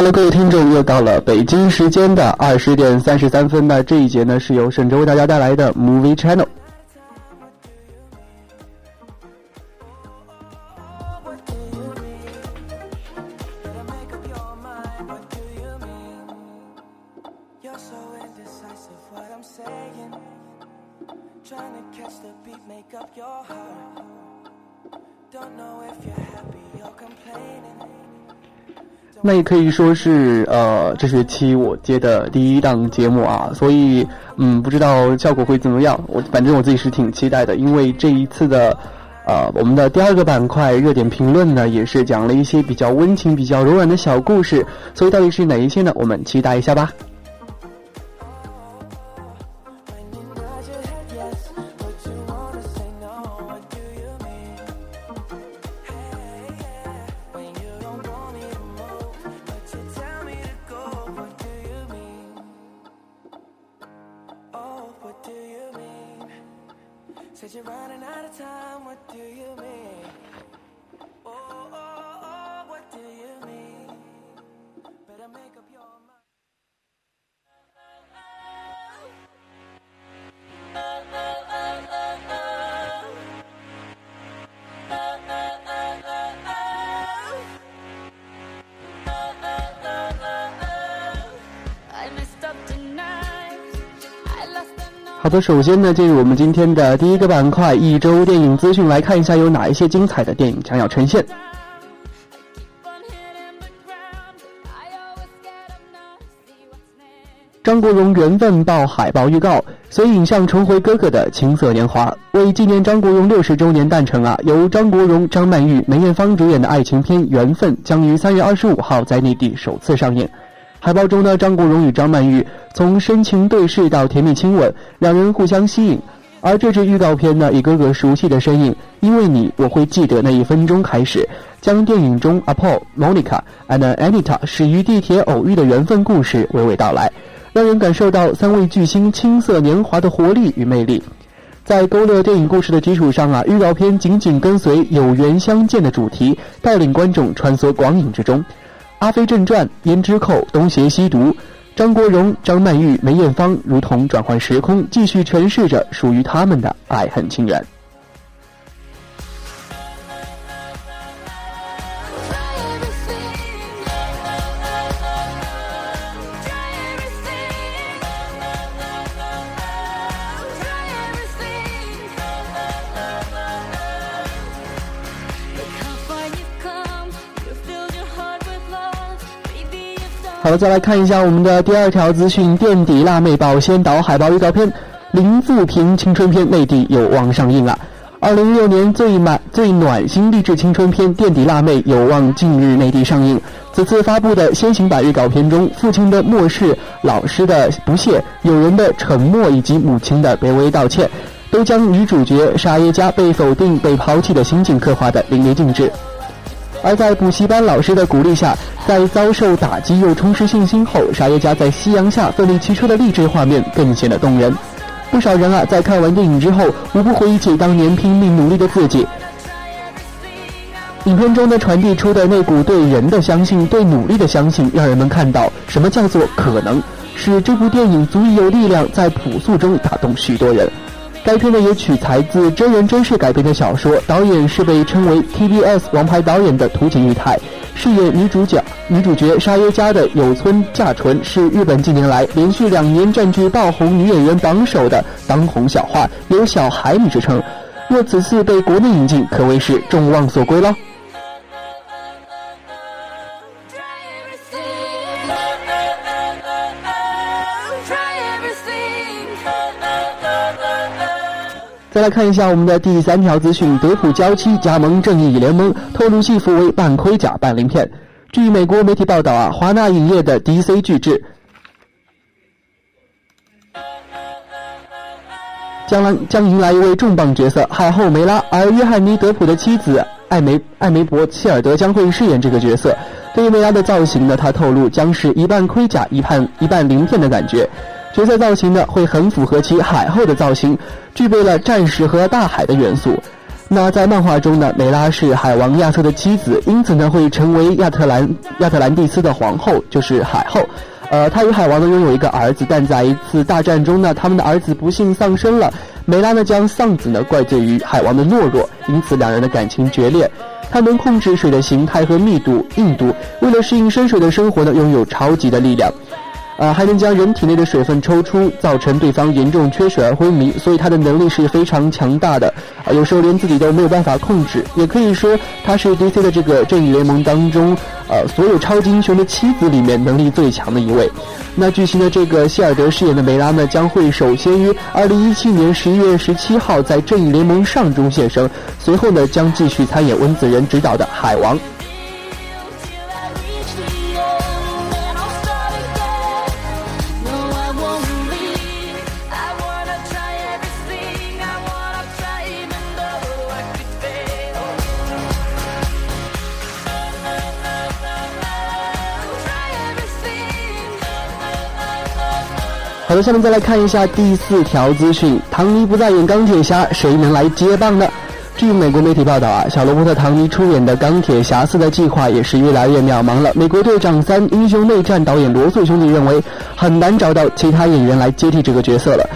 Hello，各位听众，又到了北京时间的二十点三十三分。那这一节呢，是由沈哲为大家带来的 Movie Channel。那也可以说是呃这学期我接的第一档节目啊，所以嗯不知道效果会怎么样。我反正我自己是挺期待的，因为这一次的呃我们的第二个板块热点评论呢，也是讲了一些比较温情、比较柔软的小故事。所以到底是哪一些呢？我们期待一下吧。好的，首先呢，进入我们今天的第一个板块——一周电影资讯，来看一下有哪一些精彩的电影将要呈现。张国荣缘分报海报预告，随影像重回哥哥的青涩年华。为纪念张国荣六十周年诞辰啊，由张国荣、张曼玉、梅艳芳主演的爱情片《缘分》将于三月二十五号在内地首次上映。海报中呢，张国荣与张曼玉从深情对视到甜蜜亲吻，两人互相吸引。而这支预告片呢，以哥哥熟悉的身影“因为你，我会记得那一分钟”开始，将电影中阿 Paul、Monica and Anita 始于地铁偶遇的缘分故事娓娓道来，让人感受到三位巨星青涩年华的活力与魅力。在勾勒电影故事的基础上啊，预告片紧紧跟随有缘相见的主题，带领观众穿梭光影之中。《阿飞正传》胭脂扣东邪西毒，张国荣、张曼玉、梅艳芳如同转换时空，继续诠释着属于他们的爱恨情缘。好，再来看一下我们的第二条资讯：垫底辣妹报先导海报预告片，林富平青春片内地有望上映了。二零一六年最满最暖心励志青春片《垫底辣妹》有望近日内地上映。此次发布的先行版预告片中，父亲的漠视、老师的不屑、友人的沉默以及母亲的卑微道歉，都将女主角沙耶加被否定、被抛弃的心境刻画得淋漓尽致。而在补习班老师的鼓励下，在遭受打击又重拾信心后，沙耶加在夕阳下奋力骑车的励志画面更显得动人。不少人啊，在看完电影之后，无不回忆起当年拼命努力的自己。影片中呢，传递出的那股对人的相信、对努力的相信，让人们看到什么叫做可能，使这部电影足以有力量在朴素中打动许多人。该片呢也取材自真人真事改编的小说，导演是被称为 TBS 王牌导演的土井裕太，饰演女主角女主角沙耶加的有村架纯是日本近年来连续两年占据爆红女演员榜首的当红小花，有“小孩女”之称。若此次被国内引进，可谓是众望所归了。再来看一下我们的第三条资讯：德普娇妻加盟正义联盟，透露戏服为半盔甲半鳞片。据美国媒体报道啊，华纳影业的 DC 巨制将来将迎来一位重磅角色海后梅拉，而约翰尼·德普的妻子艾梅艾梅伯切尔德将会饰演这个角色。对于梅拉的造型呢，他透露将是一半盔甲一半一半鳞片的感觉。角色造型呢会很符合其海后的造型，具备了战士和大海的元素。那在漫画中呢，梅拉是海王亚瑟的妻子，因此呢会成为亚特兰亚特兰蒂斯的皇后，就是海后。呃，她与海王呢拥有一个儿子，但在一次大战中呢，他们的儿子不幸丧生了。梅拉呢将丧子呢怪罪于海王的懦弱，因此两人的感情决裂。他能控制水的形态和密度、硬度，为了适应深水的生活呢，拥有超级的力量。啊，还能将人体内的水分抽出，造成对方严重缺水而昏迷，所以他的能力是非常强大的。啊，有时候连自己都没有办法控制，也可以说他是 DC 的这个正义联盟当中，呃，所有超级英雄的妻子里面能力最强的一位。那剧情的这个希尔德饰演的梅拉呢，将会首先于二零一七年十一月十七号在正义联盟上中现身，随后呢将继续参演温子仁执导的海王。下面再来看一下第四条资讯：唐尼不再演钢铁侠，谁能来接棒呢？据美国媒体报道啊，小罗伯特·唐尼出演的《钢铁侠四》的计划也是越来越渺茫了。美国队长三：英雄内战导演罗素兄弟认为，很难找到其他演员来接替这个角色了。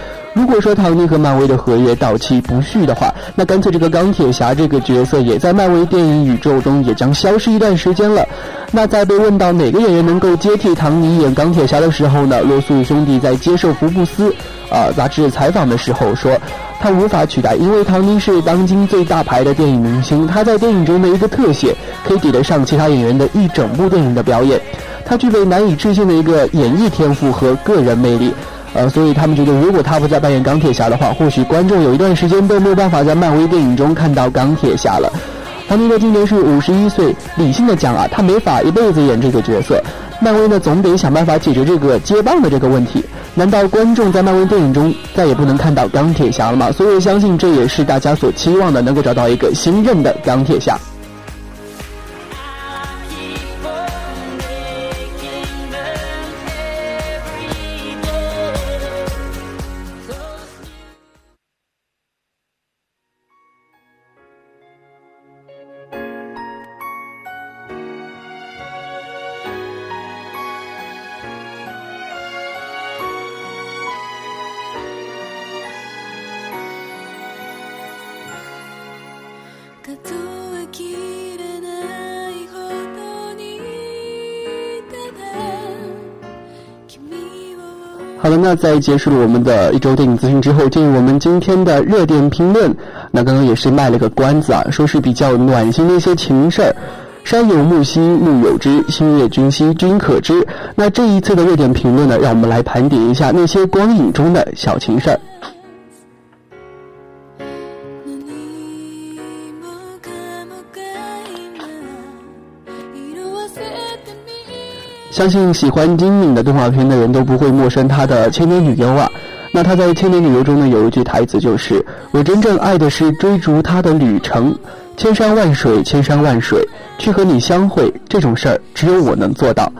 如果说唐尼和漫威的合约到期不续的话，那干脆这个钢铁侠这个角色也在漫威电影宇宙中也将消失一段时间了。那在被问到哪个演员能够接替唐尼演钢铁侠的时候呢？罗素兄弟在接受福布斯啊杂志采访的时候说，他无法取代，因为唐尼是当今最大牌的电影明星，他在电影中的一个特写可以抵得上其他演员的一整部电影的表演，他具备难以置信的一个演绎天赋和个人魅力。呃，所以他们觉得，如果他不再扮演钢铁侠的话，或许观众有一段时间都没有办法在漫威电影中看到钢铁侠了。唐尼呢，今年是五十一岁，理性的讲啊，他没法一辈子演这个角色。漫威呢，总得想办法解决这个接棒的这个问题。难道观众在漫威电影中再也不能看到钢铁侠了吗？所以我相信这也是大家所期望的，能够找到一个新任的钢铁侠。那在结束了我们的一周电影资讯之后，进入我们今天的热点评论。那刚刚也是卖了个关子啊，说是比较暖心的一些情事儿。山有木兮木有枝，心悦君兮君可知。那这一次的热点评论呢，让我们来盘点一下那些光影中的小情事儿。相信喜欢金敏的动画片的人都不会陌生她的《千年女优》啊。那她在《千年女优》中呢，有一句台词就是：“我真正爱的是追逐她的旅程，千山万水，千山万水，去和你相会，这种事儿只有我能做到。”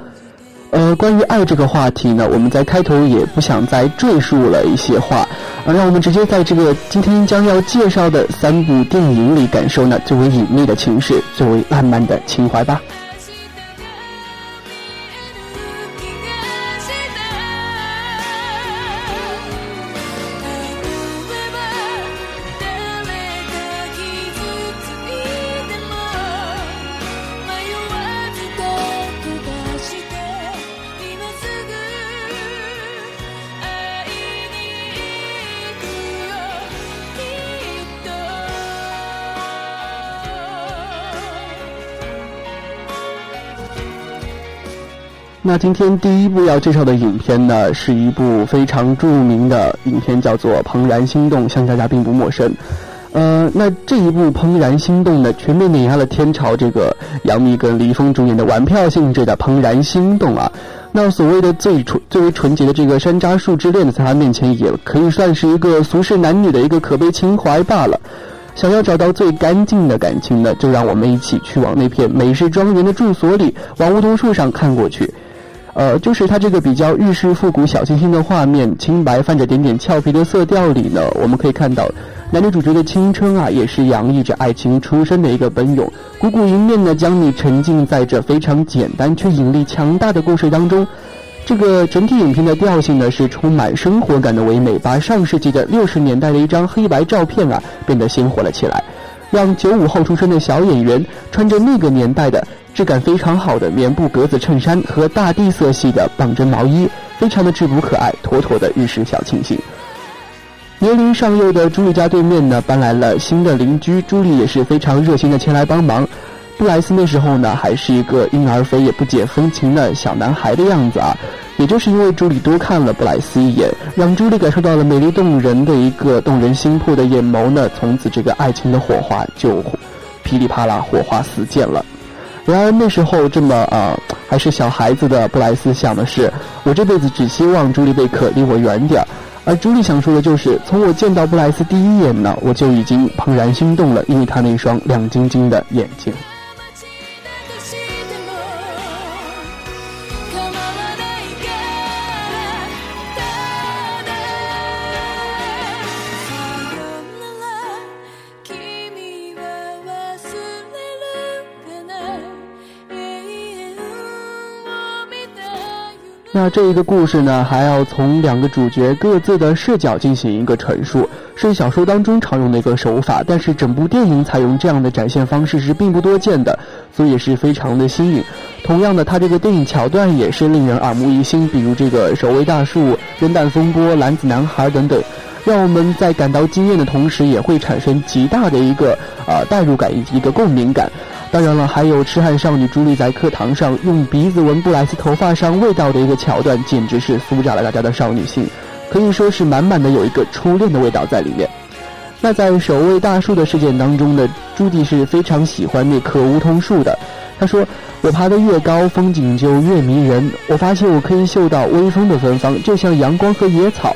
呃，关于爱这个话题呢，我们在开头也不想再赘述了一些话，啊，让我们直接在这个今天将要介绍的三部电影里感受呢最为隐秘的情事，最为浪漫的情怀吧。那今天第一部要介绍的影片呢，是一部非常著名的影片，叫做《怦然心动》，相信大家并不陌生。呃，那这一部《怦然心动》呢，全面碾压了天朝这个杨幂跟李易峰主演的玩票性质的《怦然心动》啊。那所谓的最纯、最为纯洁的这个山楂树之恋呢，在他面前也可以算是一个俗世男女的一个可悲情怀罢了。想要找到最干净的感情呢，就让我们一起去往那片美式庄园的住所里，往梧桐树上看过去。呃，就是它这个比较日式复古小清新的画面，清白泛着点点俏皮的色调里呢，我们可以看到男女主角的青春啊，也是洋溢着爱情出生的一个奔涌。鼓鼓迎面呢，将你沉浸在这非常简单却引力强大的故事当中。这个整体影片的调性呢，是充满生活感的唯美，把上世纪的六十年代的一张黑白照片啊，变得鲜活了起来，让九五后出生的小演员穿着那个年代的质感非常好的棉布格子衬衫和大地色系的棒针毛衣，非常的质朴可爱，妥妥的日式小清新。年龄尚幼的朱莉家对面呢，搬来了新的邻居，朱莉也是非常热心的前来帮忙。布莱斯那时候呢，还是一个婴儿肥也不解风情的小男孩的样子啊。也就是因为朱莉多看了布莱斯一眼，让朱莉感受到了美丽动人的一个动人心魄的眼眸呢，从此这个爱情的火花就噼里啪啦火花四溅了。然而那时候这么啊还是小孩子的布莱斯想的是，我这辈子只希望朱莉贝克离我远点儿。而朱莉想说的就是，从我见到布莱斯第一眼呢，我就已经怦然心动了，因为他那双亮晶晶的眼睛。那这一个故事呢，还要从两个主角各自的视角进行一个陈述，是小说当中常用的一个手法，但是整部电影采用这样的展现方式是并不多见的，所以也是非常的新颖。同样的，它这个电影桥段也是令人耳目一新，比如这个守卫大树、扔弹风波、蓝子男孩等等，让我们在感到惊艳的同时，也会产生极大的一个呃代入感以及一个共鸣感。当然了，还有痴汉少女朱莉在课堂上用鼻子闻布莱斯头发上味道的一个桥段，简直是酥炸了大家的少女心，可以说是满满的有一个初恋的味道在里面。那在守卫大树的事件当中呢，朱迪是非常喜欢那棵梧桐树的。他说：“我爬得越高，风景就越迷人。我发现我可以嗅到微风的芬芳，就像阳光和野草。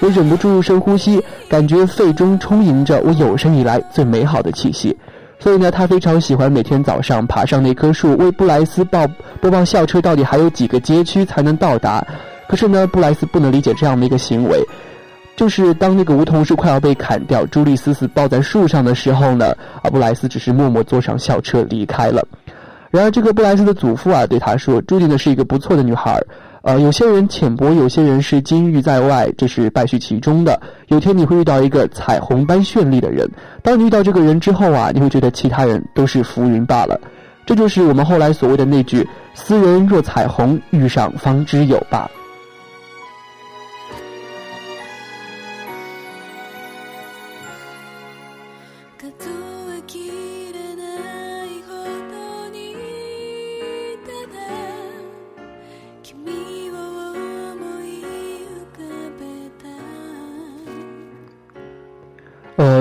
我忍不住深呼吸，感觉肺中充盈着我有生以来最美好的气息。”所以呢，他非常喜欢每天早上爬上那棵树，为布莱斯报播报校车到底还有几个街区才能到达。可是呢，布莱斯不能理解这样的一个行为，就是当那个梧桐树快要被砍掉，朱莉死死抱在树上的时候呢，啊，布莱斯只是默默坐上校车离开了。然而，这个布莱斯的祖父啊，对他说：“朱莉呢是一个不错的女孩。”呃，有些人浅薄，有些人是金玉在外，这是败絮其中的。有天你会遇到一个彩虹般绚丽的人，当你遇到这个人之后啊，你会觉得其他人都是浮云罢了。这就是我们后来所谓的那句“斯人若彩虹，遇上方知有吧”。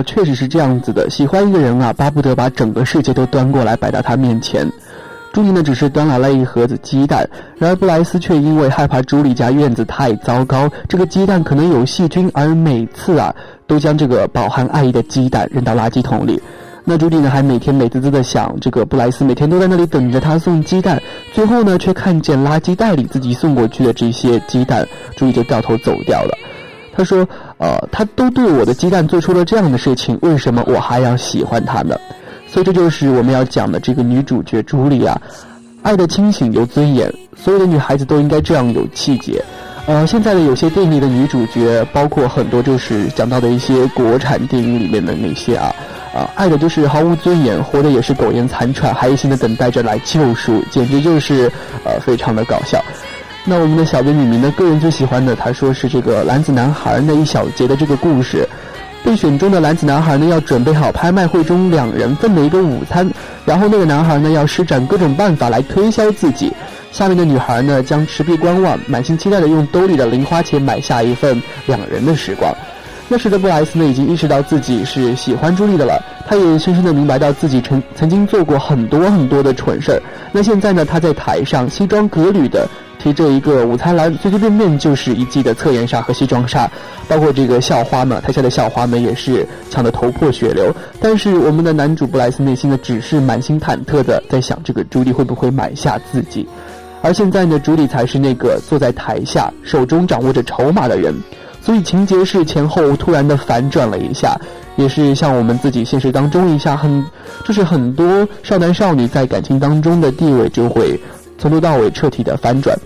确实是这样子的。喜欢一个人啊，巴不得把整个世界都端过来摆到他面前。朱莉呢，只是端来了一盒子鸡蛋，然而布莱斯却因为害怕朱莉家院子太糟糕，这个鸡蛋可能有细菌，而每次啊，都将这个饱含爱意的鸡蛋扔到垃圾桶里。那朱莉呢，还每天美滋滋的想，这个布莱斯每天都在那里等着他送鸡蛋，最后呢，却看见垃圾袋里自己送过去的这些鸡蛋，朱莉就掉头走掉了。他说：“呃，他都对我的鸡蛋做出了这样的事情，为什么我还要喜欢他呢？所以这就是我们要讲的这个女主角朱莉啊，爱的清醒有尊严，所有的女孩子都应该这样有气节。呃，现在的有些电影里的女主角，包括很多就是讲到的一些国产电影里面的那些啊，啊，爱的就是毫无尊严，活的也是苟延残喘，还一心的等待着来救赎，简直就是呃，非常的搞笑。”那我们的小编女明呢，个人最喜欢的，他说是这个篮子男孩那一小节的这个故事。被选中的篮子男孩呢，要准备好拍卖会中两人份的一个午餐，然后那个男孩呢，要施展各种办法来推销自己。下面的女孩呢，将持币观望，满心期待的用兜里的零花钱买下一份两人的时光。那时的布莱斯呢，已经意识到自己是喜欢朱莉的了。他也深深的明白到自己曾曾经做过很多很多的蠢事儿。那现在呢，他在台上西装革履的提着一个午餐篮，随随便便就是一记的侧颜杀和西装杀，包括这个校花们，台下的校花们也是抢得头破血流。但是我们的男主布莱斯内心呢，只是满心忐忑的在想，这个朱莉会不会买下自己？而现在呢，朱莉才是那个坐在台下，手中掌握着筹码的人。所以情节是前后突然的反转了一下，也是像我们自己现实当中一下，很就是很多少男少女在感情当中的地位就会从头到尾彻底的反转。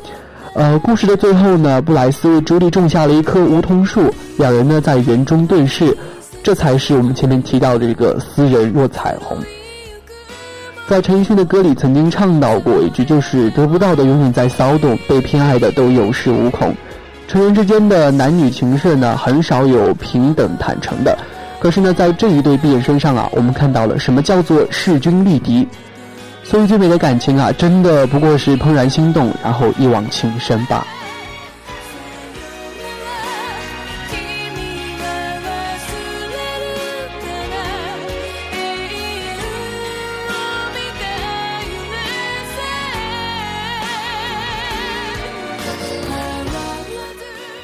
呃，故事的最后呢，布莱斯为朱莉种下了一棵梧桐树，两人呢在园中对视，这才是我们前面提到的这个斯人若彩虹。在陈奕迅的歌里曾经唱到过一句，就是得不到的永远在骚动，被偏爱的都有恃无恐。成人之间的男女情事呢，很少有平等坦诚的。可是呢，在这一对毕业生上啊，我们看到了什么叫做势均力敌。所以最美的感情啊，真的不过是怦然心动，然后一往情深吧。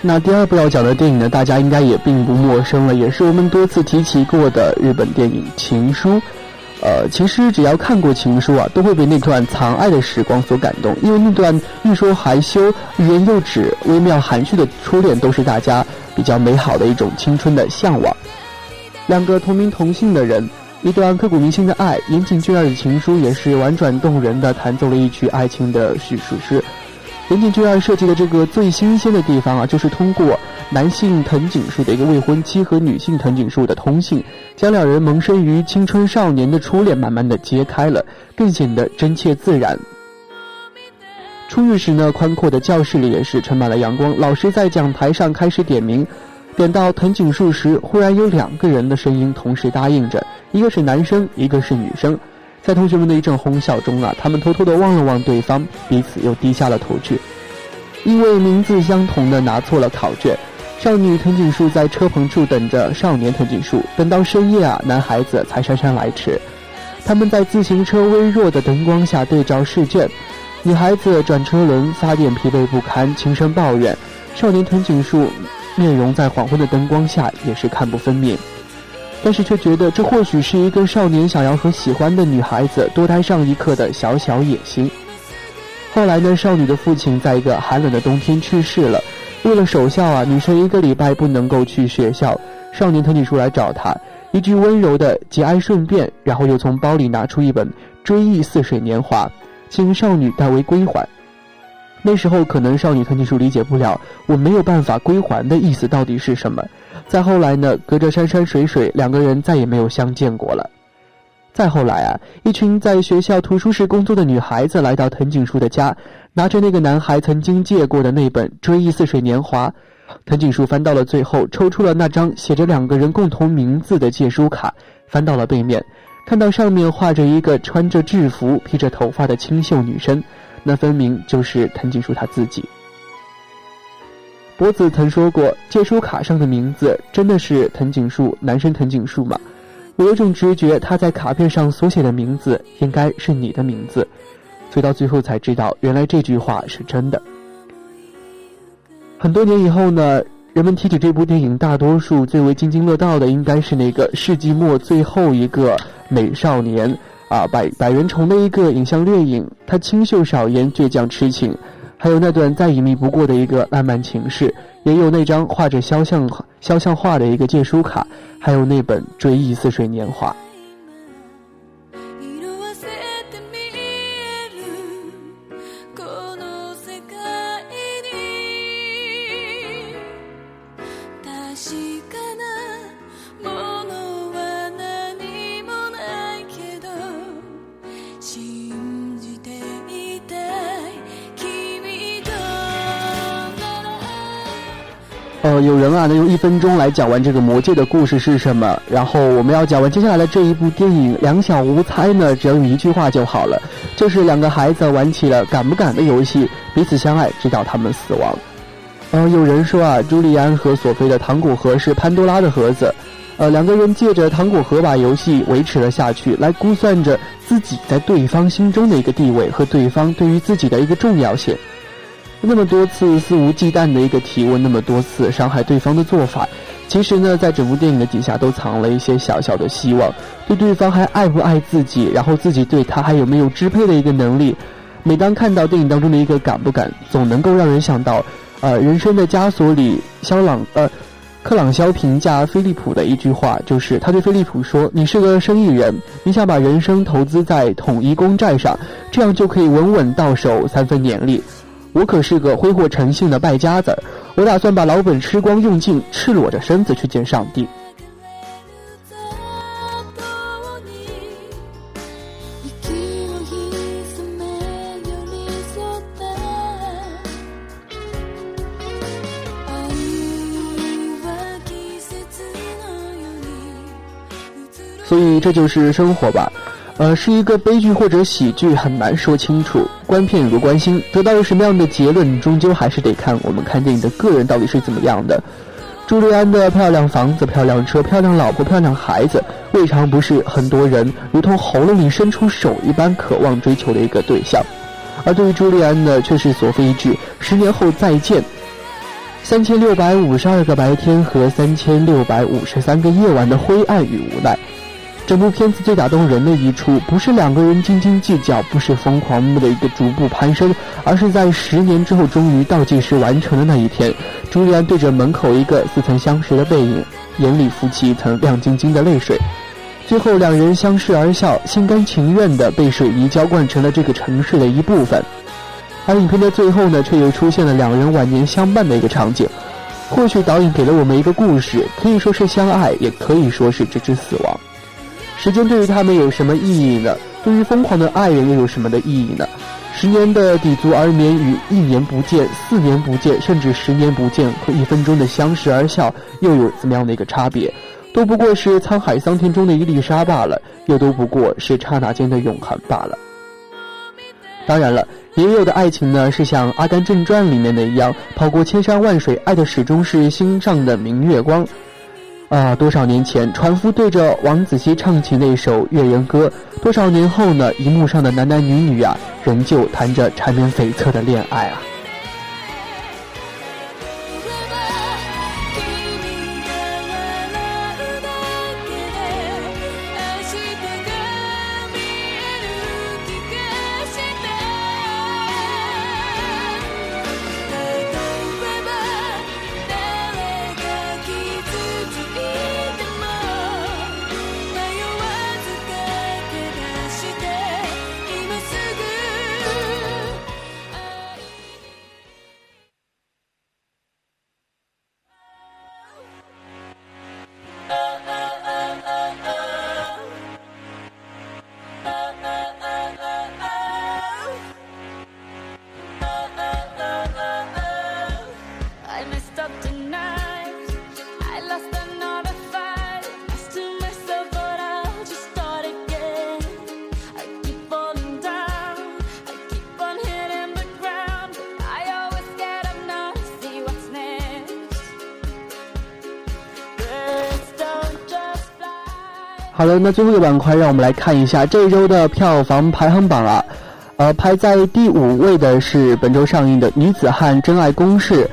那第二部要讲的电影呢，大家应该也并不陌生了，也是我们多次提起过的日本电影《情书》。呃，其实只要看过《情书》啊，都会被那段藏爱的时光所感动，因为那段欲说还休、欲言又止、微妙含蓄的初恋，都是大家比较美好的一种青春的向往。两个同名同姓的人，一段刻骨铭心的爱，岩井俊二的情书也是婉转动人的，弹奏了一曲爱情的叙述诗。岩井俊二设计的这个最新鲜的地方啊，就是通过男性藤井树的一个未婚妻和女性藤井树的通信，将两人萌生于青春少年的初恋慢慢的揭开了，更显得真切自然。初遇时呢，宽阔的教室里也是充满了阳光，老师在讲台上开始点名，点到藤井树时，忽然有两个人的声音同时答应着，一个是男生，一个是女生。在同学们的一阵哄笑中啊，他们偷偷的望了望对方，彼此又低下了头去。因为名字相同的拿错了考卷，少女藤井树在车棚处等着少年藤井树，等到深夜啊，男孩子才姗姗来迟。他们在自行车微弱的灯光下对照试卷，女孩子转车轮发电疲惫不堪，轻声抱怨。少年藤井树面容在黄昏的灯光下也是看不分明。但是却觉得这或许是一个少年想要和喜欢的女孩子多待上一刻的小小野心。后来呢，少女的父亲在一个寒冷的冬天去世了，为了守孝啊，女生一个礼拜不能够去学校。少年特地出来找她，一句温柔的节哀顺变，然后又从包里拿出一本《追忆似水年华》，请少女代为归还。那时候可能少女藤井树理解不了我没有办法归还的意思到底是什么。再后来呢，隔着山山水水，两个人再也没有相见过了。再后来啊，一群在学校图书室工作的女孩子来到藤井树的家，拿着那个男孩曾经借过的那本《追忆似水年华》。藤井树翻到了最后，抽出了那张写着两个人共同名字的借书卡，翻到了背面，看到上面画着一个穿着制服、披着头发的清秀女生，那分明就是藤井树他自己。博子曾说过，借书卡上的名字真的是藤井树，男生藤井树吗？我有种直觉，他在卡片上所写的名字应该是你的名字。所以到最后才知道，原来这句话是真的。很多年以后呢，人们提起这部电影，大多数最为津津乐道的应该是那个世纪末最后一个美少年啊，百百元虫的一个影像掠影，他清秀少言，倔强痴情。还有那段再隐秘不过的一个浪漫情事，也有那张画着肖像肖像画的一个借书卡，还有那本《追忆似水年华》。有人啊能用一分钟来讲完这个魔戒的故事是什么，然后我们要讲完接下来的这一部电影《两小无猜》呢，只要用一句话就好了，就是两个孩子玩起了敢不敢的游戏，彼此相爱，直到他们死亡。呃，有人说啊，朱利安和索菲的糖果盒是潘多拉的盒子，呃，两个人借着糖果盒把游戏维持了下去，来估算着自己在对方心中的一个地位和对方对于自己的一个重要性。那么多次肆无忌惮的一个提问，那么多次伤害对方的做法，其实呢，在整部电影的底下都藏了一些小小的希望，对对方还爱不爱自己，然后自己对他还有没有支配的一个能力。每当看到电影当中的一个敢不敢，总能够让人想到，呃，人生的枷锁里，肖朗呃，克朗肖评价菲利普的一句话，就是他对菲利普说：“你是个生意人，你想把人生投资在统一公债上，这样就可以稳稳到手三分年利。”我可是个挥霍成性的败家子儿，我打算把老本吃光用尽，赤裸着身子去见上帝。所以这就是生活吧。呃，是一个悲剧或者喜剧，很难说清楚。观片如观心，得到了什么样的结论，终究还是得看我们看电影的个人到底是怎么样的。朱利安的漂亮房子、漂亮车、漂亮老婆、漂亮孩子，未尝不是很多人如同喉咙里伸出手一般渴望追求的一个对象。而对于朱利安呢，却是索菲一句“十年后再见”，三千六百五十二个白天和三千六百五十三个夜晚的灰暗与无奈。整部片子最打动人的一处，不是两个人斤斤计较，不是疯狂的一个逐步攀升，而是在十年之后，终于倒计时完成的那一天，朱利安对着门口一个似曾相识的背影，眼里浮起一层亮晶晶的泪水。最后，两人相视而笑，心甘情愿地被水泥浇灌成了这个城市的一部分。而影片的最后呢，却又出现了两人晚年相伴的一个场景。或许导演给了我们一个故事，可以说是相爱，也可以说是直至死亡。时间对于他们有什么意义呢？对于疯狂的爱人又有什么的意义呢？十年的抵足而眠与一年不见、四年不见，甚至十年不见和一分钟的相视而笑，又有怎么样的一个差别？都不过是沧海桑田中的一粒沙罢了，又都不过是刹那间的永恒罢了。当然了，也有的爱情呢，是像《阿甘正传》里面的一样，跑过千山万水，爱的始终是心上的明月光。啊，多少年前，船夫对着王子熙唱起那首《月圆歌》；多少年后呢，荧幕上的男男女女啊，仍旧谈着缠绵悱恻的恋爱啊。了，那最后一个板块，让我们来看一下这一周的票房排行榜啊。呃，排在第五位的是本周上映的《女子汉真爱公式》，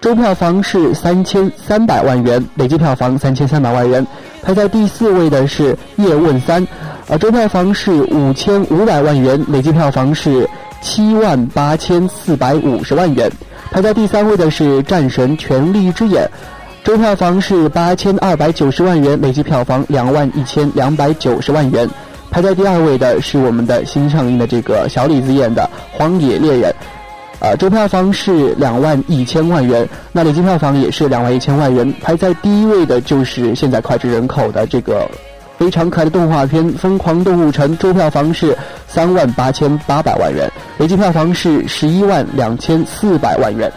周票房是三千三百万元，累计票房三千三百万元。排在第四位的是《叶问三》，呃，周票房是五千五百万元，累计票房是七万八千四百五十万元。排在第三位的是《战神：权力之眼》。周票房是八千二百九十万元，累计票房两万一千两百九十万元。排在第二位的是我们的新上映的这个小李子演的《荒野猎人》，呃，周票房是两万一千万元，那累计票房也是两万一千万元。排在第一位的就是现在脍炙人口的这个非常可爱的动画片《疯狂动物城》，周票房是三万八千八百万元，累计票房是十一万两千四百万元。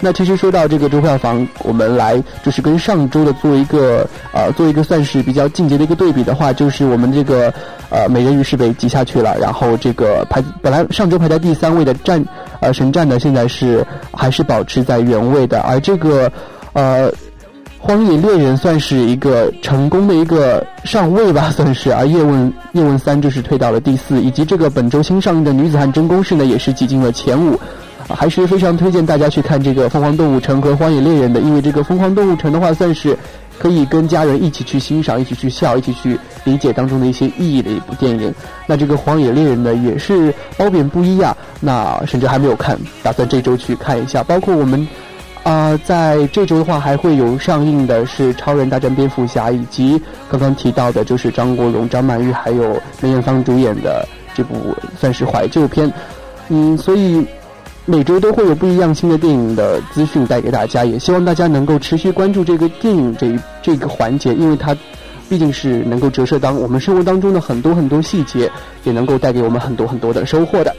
那其实说到这个周票房，我们来就是跟上周的做一个呃做一个算是比较进阶的一个对比的话，就是我们这个呃美人鱼是被挤下去了，然后这个排本来上周排在第三位的战呃神战呢，现在是还是保持在原位的，而这个呃。荒野猎人算是一个成功的一个上位吧，算是。而叶问叶问三就是退到了第四，以及这个本周新上映的女子汉真宫式呢，也是挤进了前五。还是非常推荐大家去看这个《疯狂动物城》和《荒野猎人》的，因为这个《疯狂动物城》的话，算是可以跟家人一起去欣赏、一起去笑、一起去理解当中的一些意义的一部电影。那这个《荒野猎人》呢，也是褒贬不一啊。那甚至还没有看，打算这周去看一下。包括我们。啊，在这周的话，还会有上映的是《超人大战蝙蝠侠》，以及刚刚提到的，就是张国荣、张曼玉还有梅艳芳主演的这部算是怀旧片。嗯，所以每周都会有不一样新的电影的资讯带给大家，也希望大家能够持续关注这个电影这一这个环节，因为它毕竟是能够折射当我们生活当中的很多很多细节，也能够带给我们很多很多的收获的。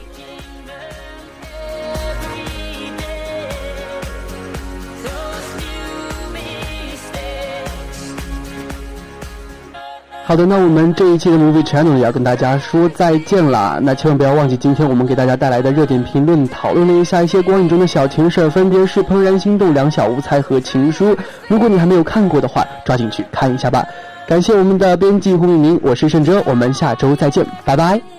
好的，那我们这一期的 Movie Channel 也要跟大家说再见了。那千万不要忘记，今天我们给大家带来的热点评论，讨论了一下一些光影中的小情事，分别是《怦然心动》《两小无猜》和《情书》。如果你还没有看过的话，抓紧去看一下吧。感谢我们的编辑胡敏明，我是盛哲，我们下周再见，拜拜。